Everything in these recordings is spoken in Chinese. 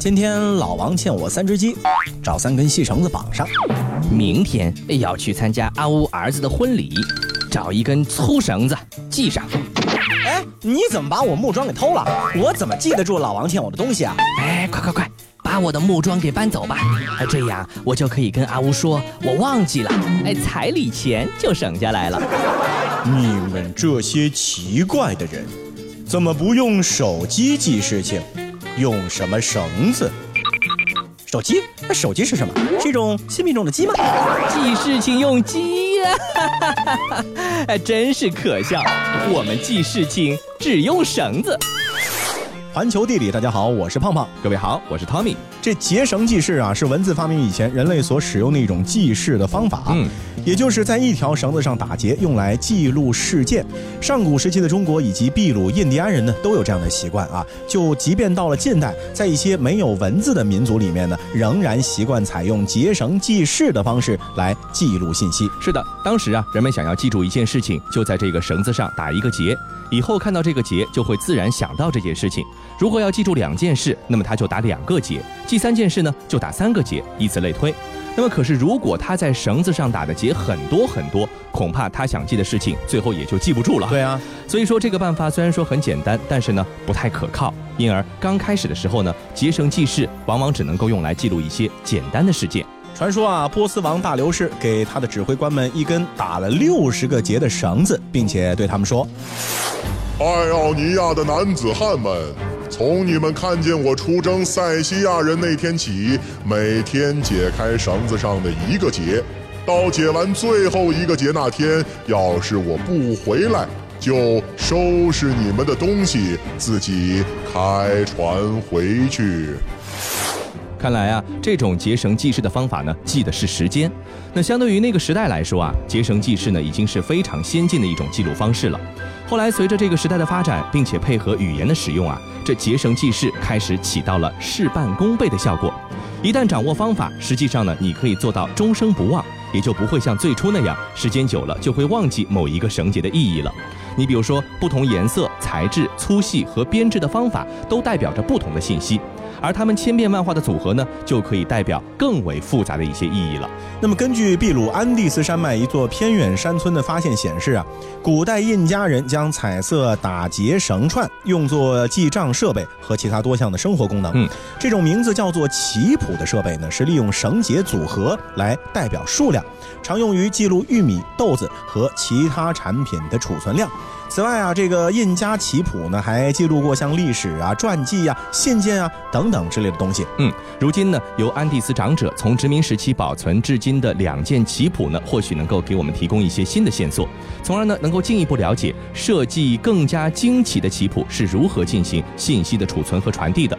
今天老王欠我三只鸡，找三根细绳子绑上。明天要去参加阿乌儿子的婚礼，找一根粗绳子系上。哎，你怎么把我木桩给偷了？我怎么记得住老王欠我的东西啊？哎，快快快，把我的木桩给搬走吧，这样我就可以跟阿乌说我忘记了，哎，彩礼钱就省下来了。你们这些奇怪的人，怎么不用手机记事情？用什么绳子？手机？那手机是什么？是一种新品种的鸡吗？记事情用鸡呀！哎，真是可笑。我们记事情只用绳子。环球地理，大家好，我是胖胖。各位好，我是 Tommy。这结绳记事啊，是文字发明以前人类所使用的一种记事的方法。嗯。也就是在一条绳子上打结，用来记录事件。上古时期的中国以及秘鲁印第安人呢，都有这样的习惯啊。就即便到了近代，在一些没有文字的民族里面呢，仍然习惯采用结绳记事的方式来记录信息。是的，当时啊，人们想要记住一件事情，就在这个绳子上打一个结，以后看到这个结，就会自然想到这件事情。如果要记住两件事，那么他就打两个结；记三件事呢，就打三个结，以此类推。那么，可是如果他在绳子上打的结很多很多，恐怕他想记的事情最后也就记不住了。对啊，所以说这个办法虽然说很简单，但是呢不太可靠。因而刚开始的时候呢，结绳记事往往只能够用来记录一些简单的事件。传说啊，波斯王大流士给他的指挥官们一根打了六十个结的绳子，并且对他们说：“爱奥尼亚的男子汉们。”从你们看见我出征塞西亚人那天起，每天解开绳子上的一个结，到解完最后一个结那天，要是我不回来，就收拾你们的东西，自己开船回去。看来啊，这种结绳记事的方法呢，记的是时间。那相对于那个时代来说啊，结绳记事呢，已经是非常先进的一种记录方式了。后来随着这个时代的发展，并且配合语言的使用啊，这结绳记事开始起到了事半功倍的效果。一旦掌握方法，实际上呢，你可以做到终生不忘，也就不会像最初那样，时间久了就会忘记某一个绳结的意义了。你比如说，不同颜色、材质、粗细和编制的方法，都代表着不同的信息。而它们千变万化的组合呢，就可以代表更为复杂的一些意义了。那么，根据秘鲁安第斯山脉一座偏远山村的发现显示啊，古代印加人将彩色打结绳串用作记账设备和其他多项的生活功能。嗯，这种名字叫做棋谱的设备呢，是利用绳结组合来代表数量，常用于记录玉米、豆子和其他产品的储存量。此外啊，这个印加棋谱呢，还记录过像历史啊、传记啊、信件啊等等之类的东西。嗯，如今呢，由安第斯长者从殖民时期保存至今的两件棋谱呢，或许能够给我们提供一些新的线索，从而呢，能够进一步了解设计更加精奇的棋谱是如何进行信息的储存和传递的。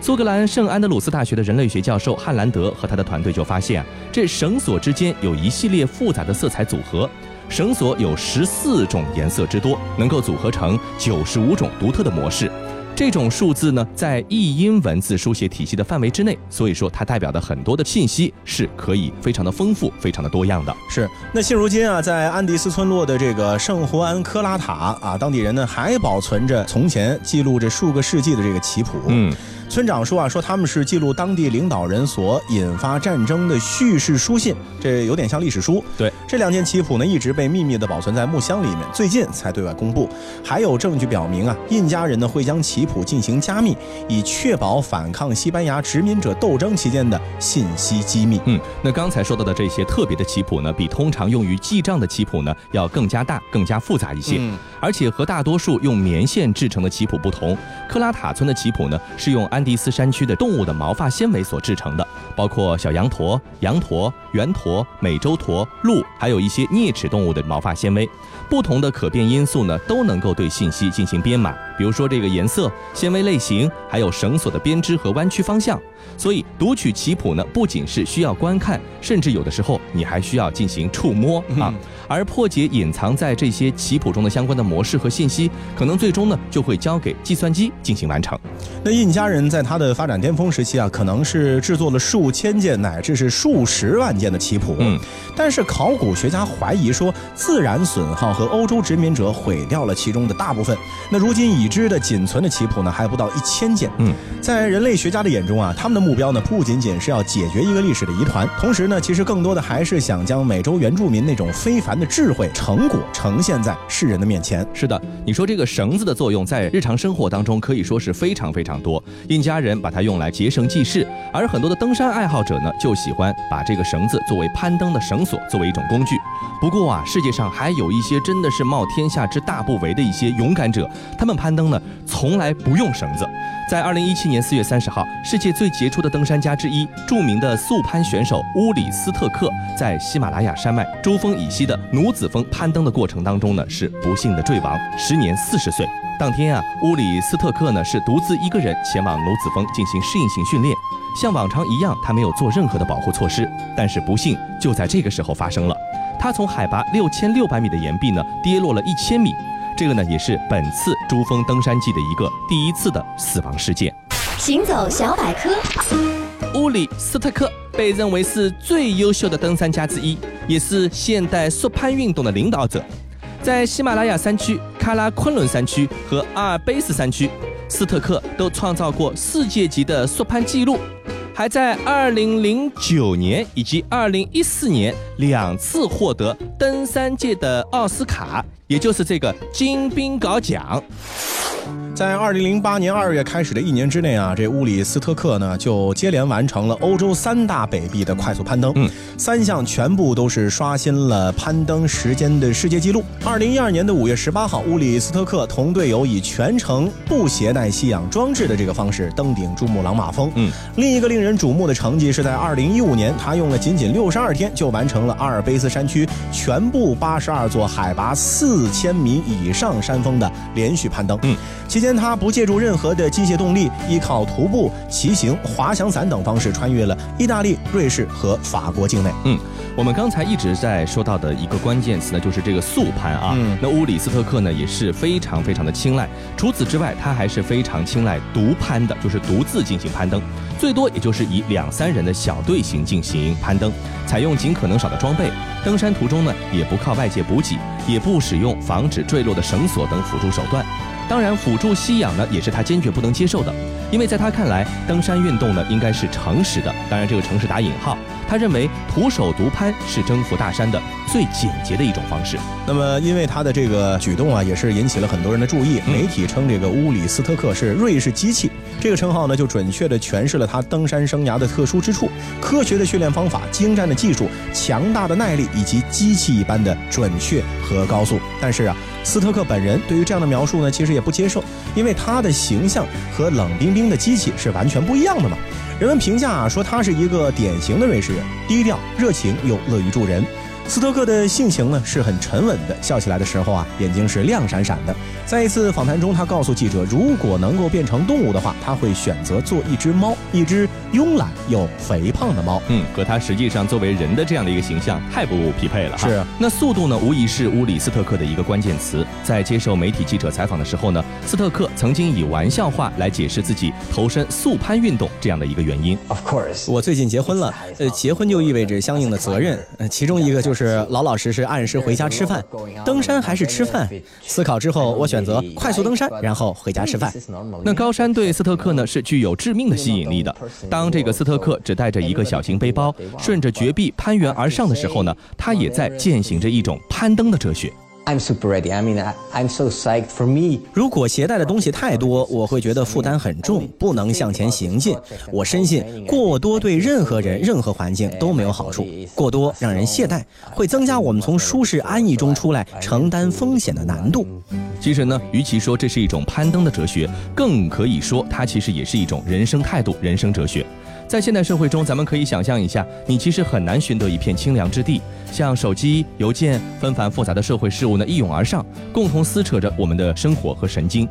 苏格兰圣安德鲁斯大学的人类学教授汉兰德和他的团队就发现啊，这绳索之间有一系列复杂的色彩组合。绳索有十四种颜色之多，能够组合成九十五种独特的模式。这种数字呢，在译音文字书写体系的范围之内，所以说它代表的很多的信息是可以非常的丰富、非常的多样的。是。那现如今啊，在安第斯村落的这个圣胡安科拉塔啊，当地人呢还保存着从前记录着数个世纪的这个棋谱。嗯。村长说啊，说他们是记录当地领导人所引发战争的叙事书信，这有点像历史书。对，这两件棋谱呢，一直被秘密的保存在木箱里面，最近才对外公布。还有证据表明啊，印加人呢会将棋谱进行加密，以确保反抗西班牙殖民者斗争期间的信息机密。嗯，那刚才说到的这些特别的棋谱呢，比通常用于记账的棋谱呢要更加大、更加复杂一些。嗯，而且和大多数用棉线制成的棋谱不同，克拉塔村的棋谱呢是用安。第斯山区的动物的毛发纤维所制成的，包括小羊驼、羊驼、圆驼、美洲驼、鹿，还有一些啮齿动物的毛发纤维。不同的可变因素呢，都能够对信息进行编码。比如说这个颜色、纤维类型，还有绳索的编织和弯曲方向。所以读取棋谱呢，不仅是需要观看，甚至有的时候你还需要进行触摸啊。而破解隐藏在这些棋谱中的相关的模式和信息，可能最终呢就会交给计算机进行完成。那印加人在他的发展巅峰时期啊，可能是制作了数千件乃至是数十万件的棋谱。嗯，但是考古学家怀疑说，自然损耗和欧洲殖民者毁掉了其中的大部分。那如今已知的仅存的棋谱呢，还不到一千件。嗯，在人类学家的眼中啊，他们的目标呢，不仅仅是要解决一个历史的疑团，同时呢，其实更多的还是想将美洲原住民那种非凡的智慧成果呈现在世人的面前。是的，你说这个绳子的作用在日常生活当中可以说是非常非常多。印加人把它用来结绳记事，而很多的登山爱好者呢，就喜欢把这个绳子作为攀登的绳索，作为一种工具。不过啊，世界上还有一些真的是冒天下之大不韪的一些勇敢者，他们攀登呢，从来不用绳子。在二零一七年四月三十号，世界最杰出的登山家之一、著名的速攀选手乌里斯特克，在喜马拉雅山脉珠峰以西的努子峰攀登的过程当中呢，是不幸的坠亡，时年四十岁。当天啊，乌里斯特克呢是独自一个人前往努子峰进行适应性训练，像往常一样，他没有做任何的保护措施。但是不幸就在这个时候发生了，他从海拔六千六百米的岩壁呢跌落了一千米。这个呢，也是本次珠峰登山季的一个第一次的死亡事件。行走小百科，乌里斯特克被认为是最优秀的登山家之一，也是现代速攀运动的领导者。在喜马拉雅山区、喀拉昆仑山区和阿尔卑斯山区，斯特克都创造过世界级的速攀纪录。还在2009年以及2014年两次获得登山界的奥斯卡，也就是这个金冰镐奖。在二零零八年二月开始的一年之内啊，这乌里斯特克呢就接连完成了欧洲三大北壁的快速攀登，嗯，三项全部都是刷新了攀登时间的世界纪录。二零一二年的五月十八号，乌里斯特克同队友以全程不携带吸氧装置的这个方式登顶珠穆朗玛峰。嗯，另一个令人瞩目的成绩是在二零一五年，他用了仅仅六十二天就完成了阿尔卑斯山区全部八十二座海拔四千米以上山峰的连续攀登。嗯，其间。他不借助任何的机械动力，依靠徒步、骑行、滑翔伞等方式穿越了意大利、瑞士和法国境内。嗯，我们刚才一直在说到的一个关键词呢，就是这个速攀啊。嗯，那乌里斯特克呢也是非常非常的青睐。除此之外，他还是非常青睐独攀的，就是独自进行攀登，最多也就是以两三人的小队形进行攀登，采用尽可能少的装备。登山途中呢，也不靠外界补给，也不使用防止坠落的绳索等辅助手段。当然，辅助吸氧呢，也是他坚决不能接受的，因为在他看来，登山运动呢应该是诚实的。当然，这个诚实打引号。他认为徒手独攀是征服大山的最简洁的一种方式。那么，因为他的这个举动啊，也是引起了很多人的注意。媒体称这个乌里斯特克是瑞士机器，这个称号呢，就准确地诠释了他登山生涯的特殊之处：科学的训练方法、精湛的技术、强大的耐力以及机器一般的准确和高速。但是啊。斯特克本人对于这样的描述呢，其实也不接受，因为他的形象和冷冰冰的机器是完全不一样的嘛。人们评价啊，说他是一个典型的瑞士人，低调、热情又乐于助人。斯特克的性情呢是很沉稳的，笑起来的时候啊，眼睛是亮闪闪的。在一次访谈中，他告诉记者，如果能够变成动物的话，他会选择做一只猫，一只慵懒又肥胖的猫。嗯，和他实际上作为人的这样的一个形象太不匹配了。是。那速度呢，无疑是乌里斯特克的一个关键词。在接受媒体记者采访的时候呢，斯特克曾经以玩笑话来解释自己投身速攀运动这样的一个原因。Of course，我最近结婚了。呃，结婚就意味着相应的责任。呃，其中一个就是。是老老实实按时回家吃饭，登山还是吃饭？思考之后，我选择快速登山，然后回家吃饭。那高山对斯特克呢是具有致命的吸引力的。当这个斯特克只带着一个小型背包，顺着绝壁攀援而上的时候呢，他也在践行着一种攀登的哲学。I'm super ready. I mean, I'm so psyched for me. 如果携带的东西太多，我会觉得负担很重，不能向前行进。我深信，过多对任何人、任何环境都没有好处。过多让人懈怠，会增加我们从舒适安逸中出来承担风险的难度。其实呢，与其说这是一种攀登的哲学，更可以说它其实也是一种人生态度、人生哲学。在现代社会中，咱们可以想象一下，你其实很难寻得一片清凉之地。像手机、邮件、纷繁复杂的社会事务呢，一涌而上，共同撕扯着我们的生活和神经。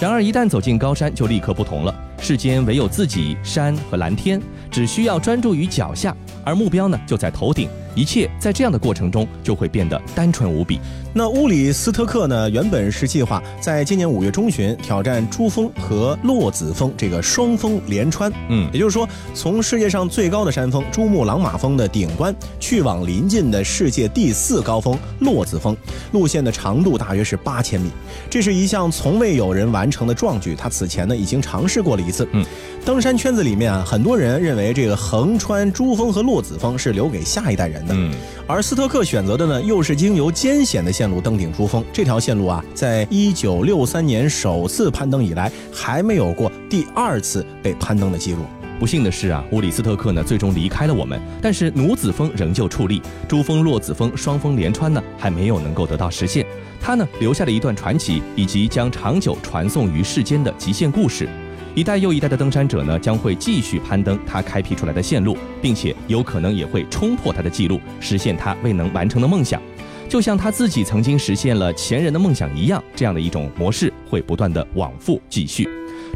然而，一旦走进高山，就立刻不同了。世间唯有自己、山和蓝天，只需要专注于脚下，而目标呢，就在头顶。一切在这样的过程中就会变得单纯无比。那乌里斯特克呢？原本是计划在今年五月中旬挑战珠峰和洛子峰这个双峰连穿。嗯，也就是说，从世界上最高的山峰珠穆朗玛峰的顶端去往临近的世界第四高峰洛子峰，路线的长度大约是八千米。这是一项从未有人完成的壮举。他此前呢已经尝试过了一次。嗯，登山圈子里面啊，很多人认为这个横穿珠峰和洛子峰是留给下一代人的。嗯，而斯特克选择的呢，又是经由艰险的。线路登顶珠峰这条线路啊，在一九六三年首次攀登以来，还没有过第二次被攀登的记录。不幸的是啊，乌里斯特克呢最终离开了我们，但是努子峰仍旧矗立，珠峰、洛子峰双峰连穿呢还没有能够得到实现。他呢留下了一段传奇，以及将长久传颂于世间的极限故事。一代又一代的登山者呢将会继续攀登他开辟出来的线路，并且有可能也会冲破他的记录，实现他未能完成的梦想。就像他自己曾经实现了前人的梦想一样，这样的一种模式会不断的往复继续，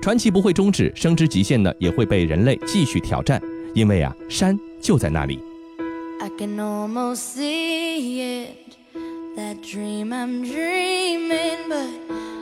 传奇不会终止，升之极限呢也会被人类继续挑战，因为啊，山就在那里。I can almost see it, that dream I'm dreaming, but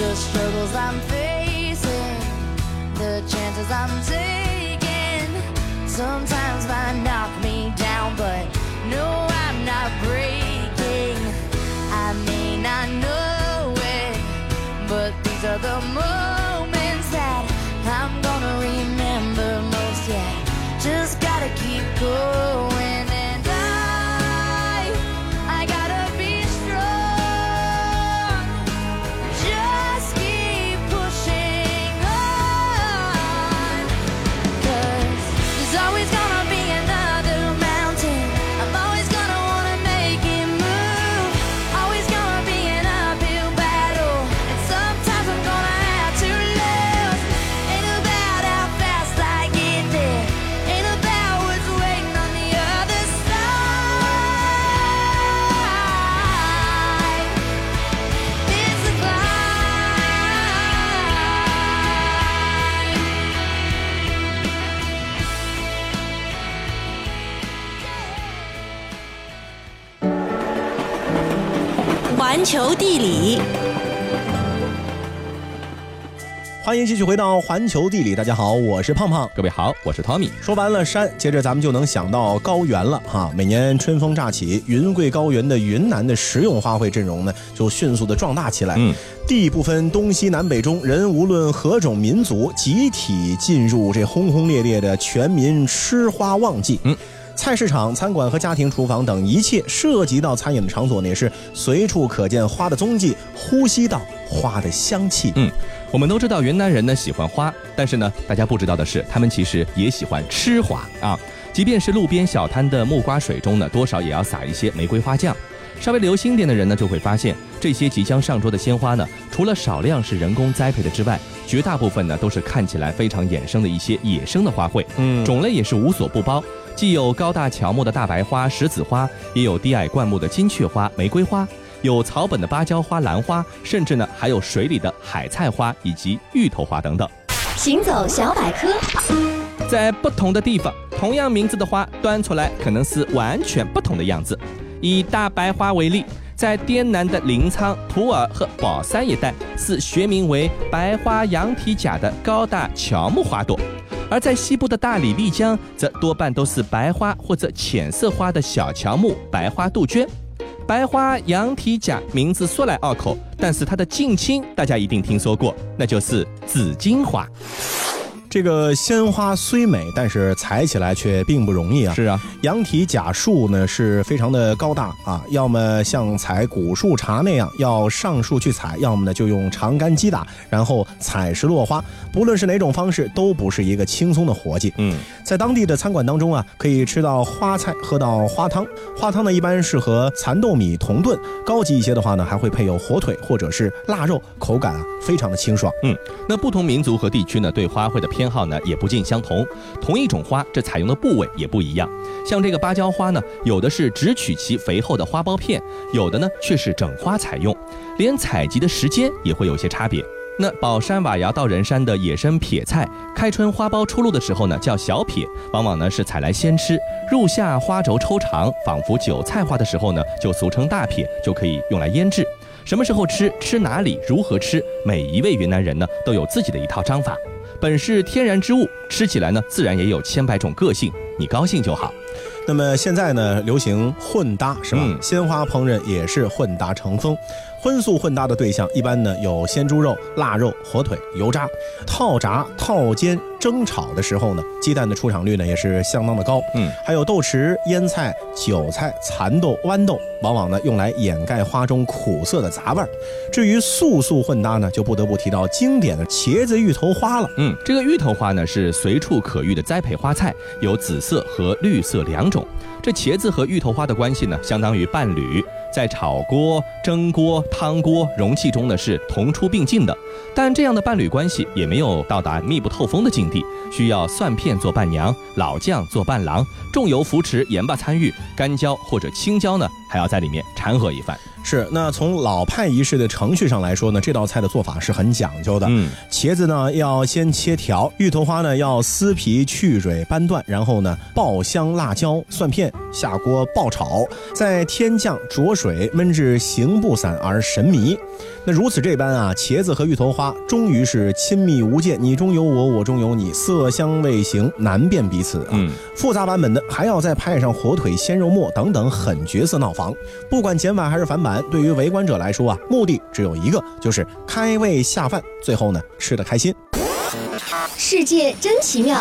The struggles I'm facing, the chances I'm taking, sometimes might knock me down, but no, I'm not breaking. I may not know it, but these are the moments that I'm gonna remember most. Yeah, just gotta keep going. 欢迎继续回到环球地理，大家好，我是胖胖。各位好，我是 Tommy。说完了山，接着咱们就能想到高原了哈。每年春风乍起，云贵高原的云南的食用花卉阵容呢，就迅速的壮大起来。嗯，地不分东西南北中，人无论何种民族，集体进入这轰轰烈烈的全民吃花旺季。嗯。菜市场、餐馆和家庭厨房等一切涉及到餐饮的场所呢，也是随处可见花的踪迹，呼吸到花的香气。嗯，我们都知道云南人呢喜欢花，但是呢，大家不知道的是，他们其实也喜欢吃花啊。即便是路边小摊的木瓜水中呢，多少也要撒一些玫瑰花酱。稍微留心点的人呢，就会发现这些即将上桌的鲜花呢，除了少量是人工栽培的之外，绝大部分呢都是看起来非常衍生的一些野生的花卉。嗯，种类也是无所不包。既有高大乔木的大白花、石子花，也有低矮灌木的金雀花、玫瑰花，有草本的芭蕉花、兰花，甚至呢还有水里的海菜花以及芋头花等等。行走小百科，在不同的地方，同样名字的花端出来可能是完全不同的样子。以大白花为例，在滇南的临沧、普洱和保山一带，是学名为白花羊蹄甲的高大乔木花朵。而在西部的大理、丽江，则多半都是白花或者浅色花的小乔木、白花杜鹃。白花羊蹄甲名字说来拗口，但是它的近亲大家一定听说过，那就是紫荆花。这个鲜花虽美，但是采起来却并不容易啊。是啊，羊蹄甲树呢是非常的高大啊，要么像采古树茶那样要上树去采，要么呢就用长杆击打，然后采石落花。不论是哪种方式，都不是一个轻松的活计。嗯，在当地的餐馆当中啊，可以吃到花菜，喝到花汤。花汤呢一般是和蚕豆米同炖，高级一些的话呢还会配有火腿或者是腊肉，口感啊非常的清爽。嗯，那不同民族和地区呢对花卉的偏好呢也不尽相同，同一种花，这采用的部位也不一样。像这个芭蕉花呢，有的是只取其肥厚的花苞片，有的呢却是整花采用，连采集的时间也会有些差别。那宝山瓦窑到人山的野生撇菜，开春花苞出露的时候呢叫小撇，往往呢是采来先吃，入夏花轴抽长，仿佛韭菜花的时候呢就俗称大撇，就可以用来腌制。什么时候吃，吃哪里，如何吃，每一位云南人呢都有自己的一套章法。本是天然之物，吃起来呢，自然也有千百种个性。你高兴就好。那么现在呢，流行混搭，是吧？鲜花烹饪也是混搭成风。荤素混搭的对象，一般呢有鲜猪肉、腊肉、火腿、油炸、套炸、套煎、蒸炒的时候呢，鸡蛋的出场率呢也是相当的高。嗯，还有豆豉、腌菜、韭菜、蚕豆、豌豆，往往呢用来掩盖花中苦涩的杂味儿。至于素素混搭呢，就不得不提到经典的茄子芋头花了。嗯，这个芋头花呢是随处可遇的栽培花菜，有紫色和绿色两种。这茄子和芋头花的关系呢，相当于伴侣。在炒锅、蒸锅、汤锅、容器中呢是同出并进的，但这样的伴侣关系也没有到达密不透风的境地，需要蒜片做伴娘，老酱做伴郎，重油扶持，盐巴参与，干椒或者青椒呢还要在里面掺和一番。是，那从老派仪式的程序上来说呢，这道菜的做法是很讲究的。嗯，茄子呢要先切条，芋头花呢要撕皮去蕊掰断，然后呢爆香辣椒、蒜片下锅爆炒，再添酱着水焖至形不散而神迷。那如此这般啊，茄子和芋头花终于是亲密无间，你中有我，我中有你，色香味形难辨彼此啊。嗯，复杂版本的还要再派上火腿、鲜肉末等等狠角色闹房。不管简版还是繁版，对于围观者来说啊，目的只有一个，就是开胃下饭，最后呢吃得开心。世界真奇妙。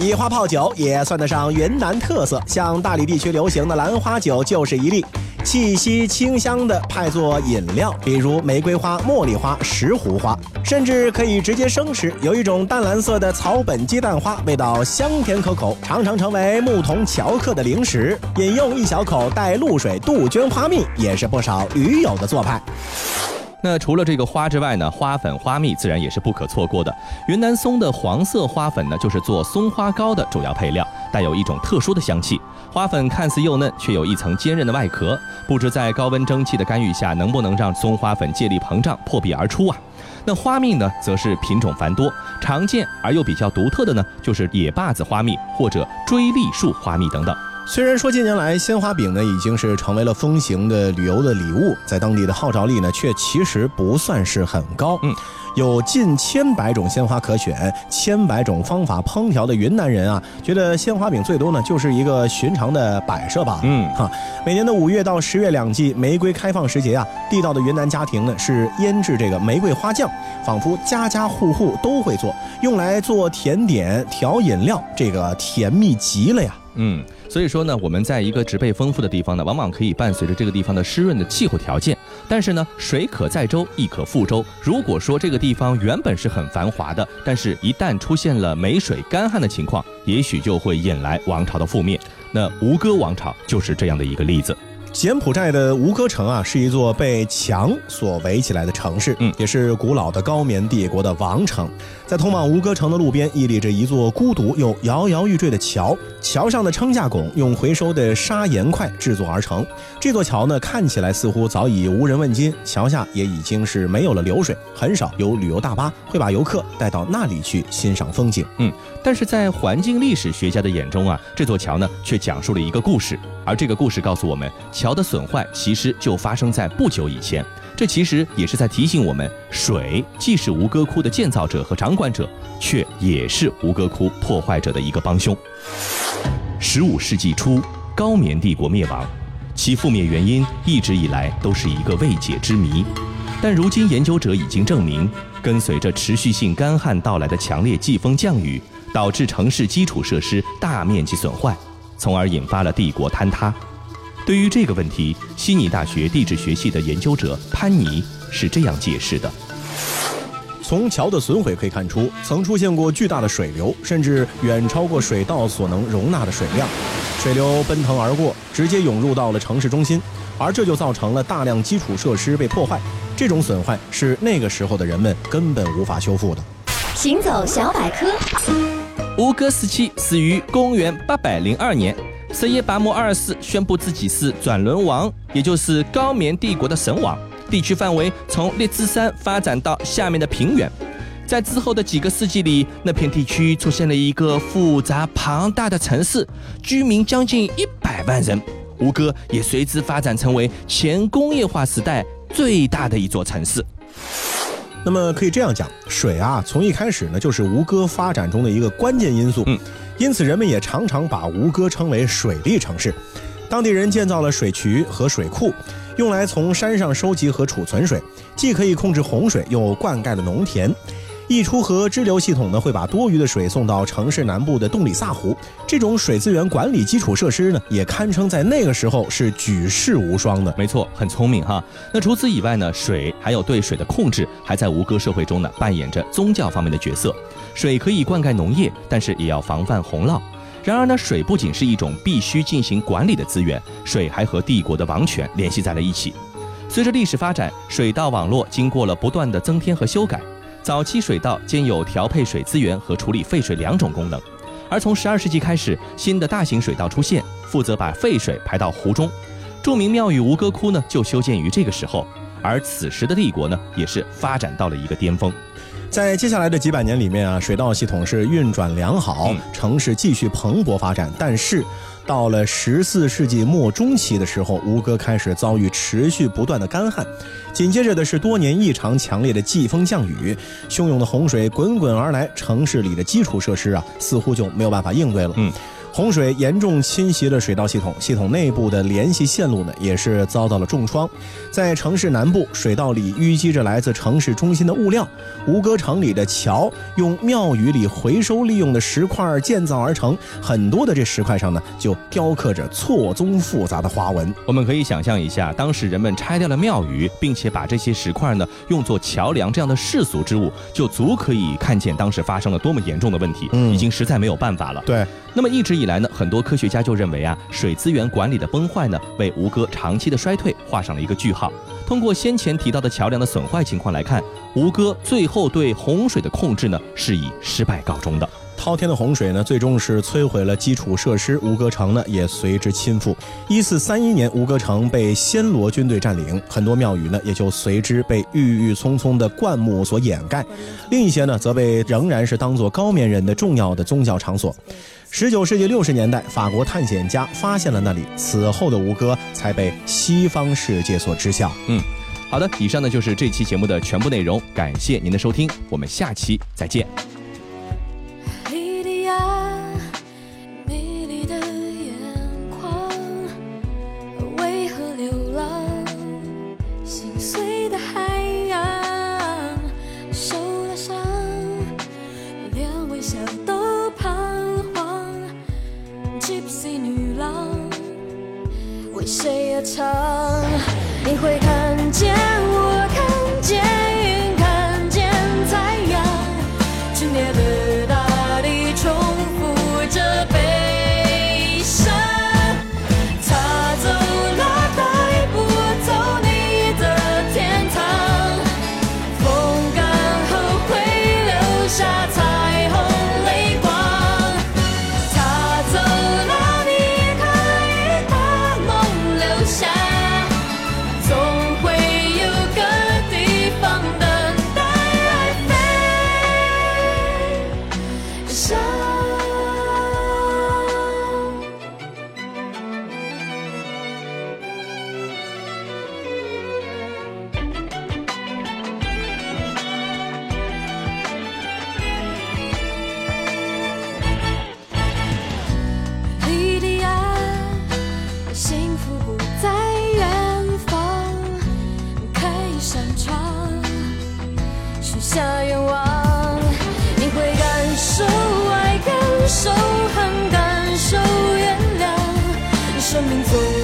以花泡酒也算得上云南特色，像大理地区流行的兰花酒就是一例。气息清香的派作饮料，比如玫瑰花、茉莉花、石斛花，甚至可以直接生吃。有一种淡蓝色的草本鸡蛋花，味道香甜可口，常常成为牧童樵客的零食。饮用一小口带露水杜鹃花蜜，也是不少驴友的做派。那除了这个花之外呢，花粉、花蜜自然也是不可错过的。云南松的黄色花粉呢，就是做松花糕的主要配料，带有一种特殊的香气。花粉看似幼嫩，却有一层坚韧的外壳，不知在高温蒸汽的干预下，能不能让松花粉借力膨胀，破壁而出啊？那花蜜呢，则是品种繁多，常见而又比较独特的呢，就是野坝子花蜜或者锥栗树花蜜等等。虽然说近年来鲜花饼呢已经是成为了风行的旅游的礼物，在当地的号召力呢却其实不算是很高。嗯，有近千百种鲜花可选，千百种方法烹调的云南人啊，觉得鲜花饼最多呢就是一个寻常的摆设吧。嗯，哈，每年的五月到十月两季玫瑰开放时节啊，地道的云南家庭呢是腌制这个玫瑰花酱，仿佛家家户户都会做，用来做甜点、调饮料，这个甜蜜极了呀。嗯。所以说呢，我们在一个植被丰富的地方呢，往往可以伴随着这个地方的湿润的气候条件。但是呢，水可载舟，亦可覆舟。如果说这个地方原本是很繁华的，但是一旦出现了没水、干旱的情况，也许就会引来王朝的覆灭。那吴哥王朝就是这样的一个例子。柬埔寨的吴哥城啊，是一座被墙所围起来的城市，嗯，也是古老的高棉帝国的王城。在通往吴哥城的路边，屹立着一座孤独又摇摇欲坠的桥，桥上的撑架拱用回收的砂岩块制作而成。这座桥呢，看起来似乎早已无人问津，桥下也已经是没有了流水，很少有旅游大巴会把游客带到那里去欣赏风景。嗯，但是在环境历史学家的眼中啊，这座桥呢，却讲述了一个故事。而这个故事告诉我们，桥的损坏其实就发生在不久以前。这其实也是在提醒我们，水既是吴哥窟的建造者和掌管者，却也是吴哥窟破坏者的一个帮凶。十五世纪初，高棉帝国灭亡，其覆灭原因一直以来都是一个未解之谜。但如今研究者已经证明，跟随着持续性干旱到来的强烈季风降雨，导致城市基础设施大面积损坏，从而引发了帝国坍塌。对于这个问题，悉尼大学地质学系的研究者潘尼是这样解释的：从桥的损毁可以看出，曾出现过巨大的水流，甚至远超过水道所能容纳的水量。水流奔腾而过，直接涌入到了城市中心，而这就造成了大量基础设施被破坏。这种损坏是那个时候的人们根本无法修复的。行走小百科，乌哥四期死于公元八百零二年，色耶拔摩二世宣布自己是转轮王，也就是高棉帝国的神王。地区范围从列支山发展到下面的平原。在之后的几个世纪里，那片地区出现了一个复杂庞大的城市，居民将近一百万人。吴哥也随之发展成为前工业化时代。最大的一座城市，那么可以这样讲，水啊，从一开始呢就是吴哥发展中的一个关键因素。嗯，因此人们也常常把吴哥称为水利城市。当地人建造了水渠和水库，用来从山上收集和储存水，既可以控制洪水，又灌溉了农田。溢出河支流系统呢，会把多余的水送到城市南部的洞里萨湖。这种水资源管理基础设施呢，也堪称在那个时候是举世无双的。没错，很聪明哈。那除此以外呢，水还有对水的控制，还在吴哥社会中呢扮演着宗教方面的角色。水可以灌溉农业，但是也要防范洪涝。然而呢，水不仅是一种必须进行管理的资源，水还和帝国的王权联系在了一起。随着历史发展，水稻网络经过了不断的增添和修改。早期水稻兼有调配水资源和处理废水两种功能，而从十二世纪开始，新的大型水稻出现，负责把废水排到湖中。著名庙宇吴哥窟呢，就修建于这个时候。而此时的帝国呢，也是发展到了一个巅峰。在接下来的几百年里面啊，水稻系统是运转良好，城市继续蓬勃发展。但是，到了十四世纪末中期的时候，吴哥开始遭遇持续不断的干旱，紧接着的是多年异常强烈的季风降雨，汹涌的洪水滚滚而来，城市里的基础设施啊，似乎就没有办法应对了。嗯。洪水严重侵袭了水道系统，系统内部的联系线路呢也是遭到了重创。在城市南部，水道里淤积着来自城市中心的物料。吴哥城里的桥用庙宇里回收利用的石块建造而成，很多的这石块上呢就雕刻着错综复杂的花纹。我们可以想象一下，当时人们拆掉了庙宇，并且把这些石块呢用作桥梁这样的世俗之物，就足可以看见当时发生了多么严重的问题。嗯，已经实在没有办法了。对。那么一直以来呢，很多科学家就认为啊，水资源管理的崩坏呢，为吴哥长期的衰退画上了一个句号。通过先前提到的桥梁的损坏情况来看，吴哥最后对洪水的控制呢，是以失败告终的。滔天的洪水呢，最终是摧毁了基础设施，吴哥城呢也随之倾覆。一四三一年，吴哥城被暹罗军队占领，很多庙宇呢也就随之被郁郁葱葱的灌木所掩盖，另一些呢则被仍然是当做高棉人的重要的宗教场所。十九世纪六十年代，法国探险家发现了那里，此后的吴哥才被西方世界所知晓。嗯，好的，以上呢就是这期节目的全部内容，感谢您的收听，我们下期再见。望你会感受爱感受恨感受原谅生命总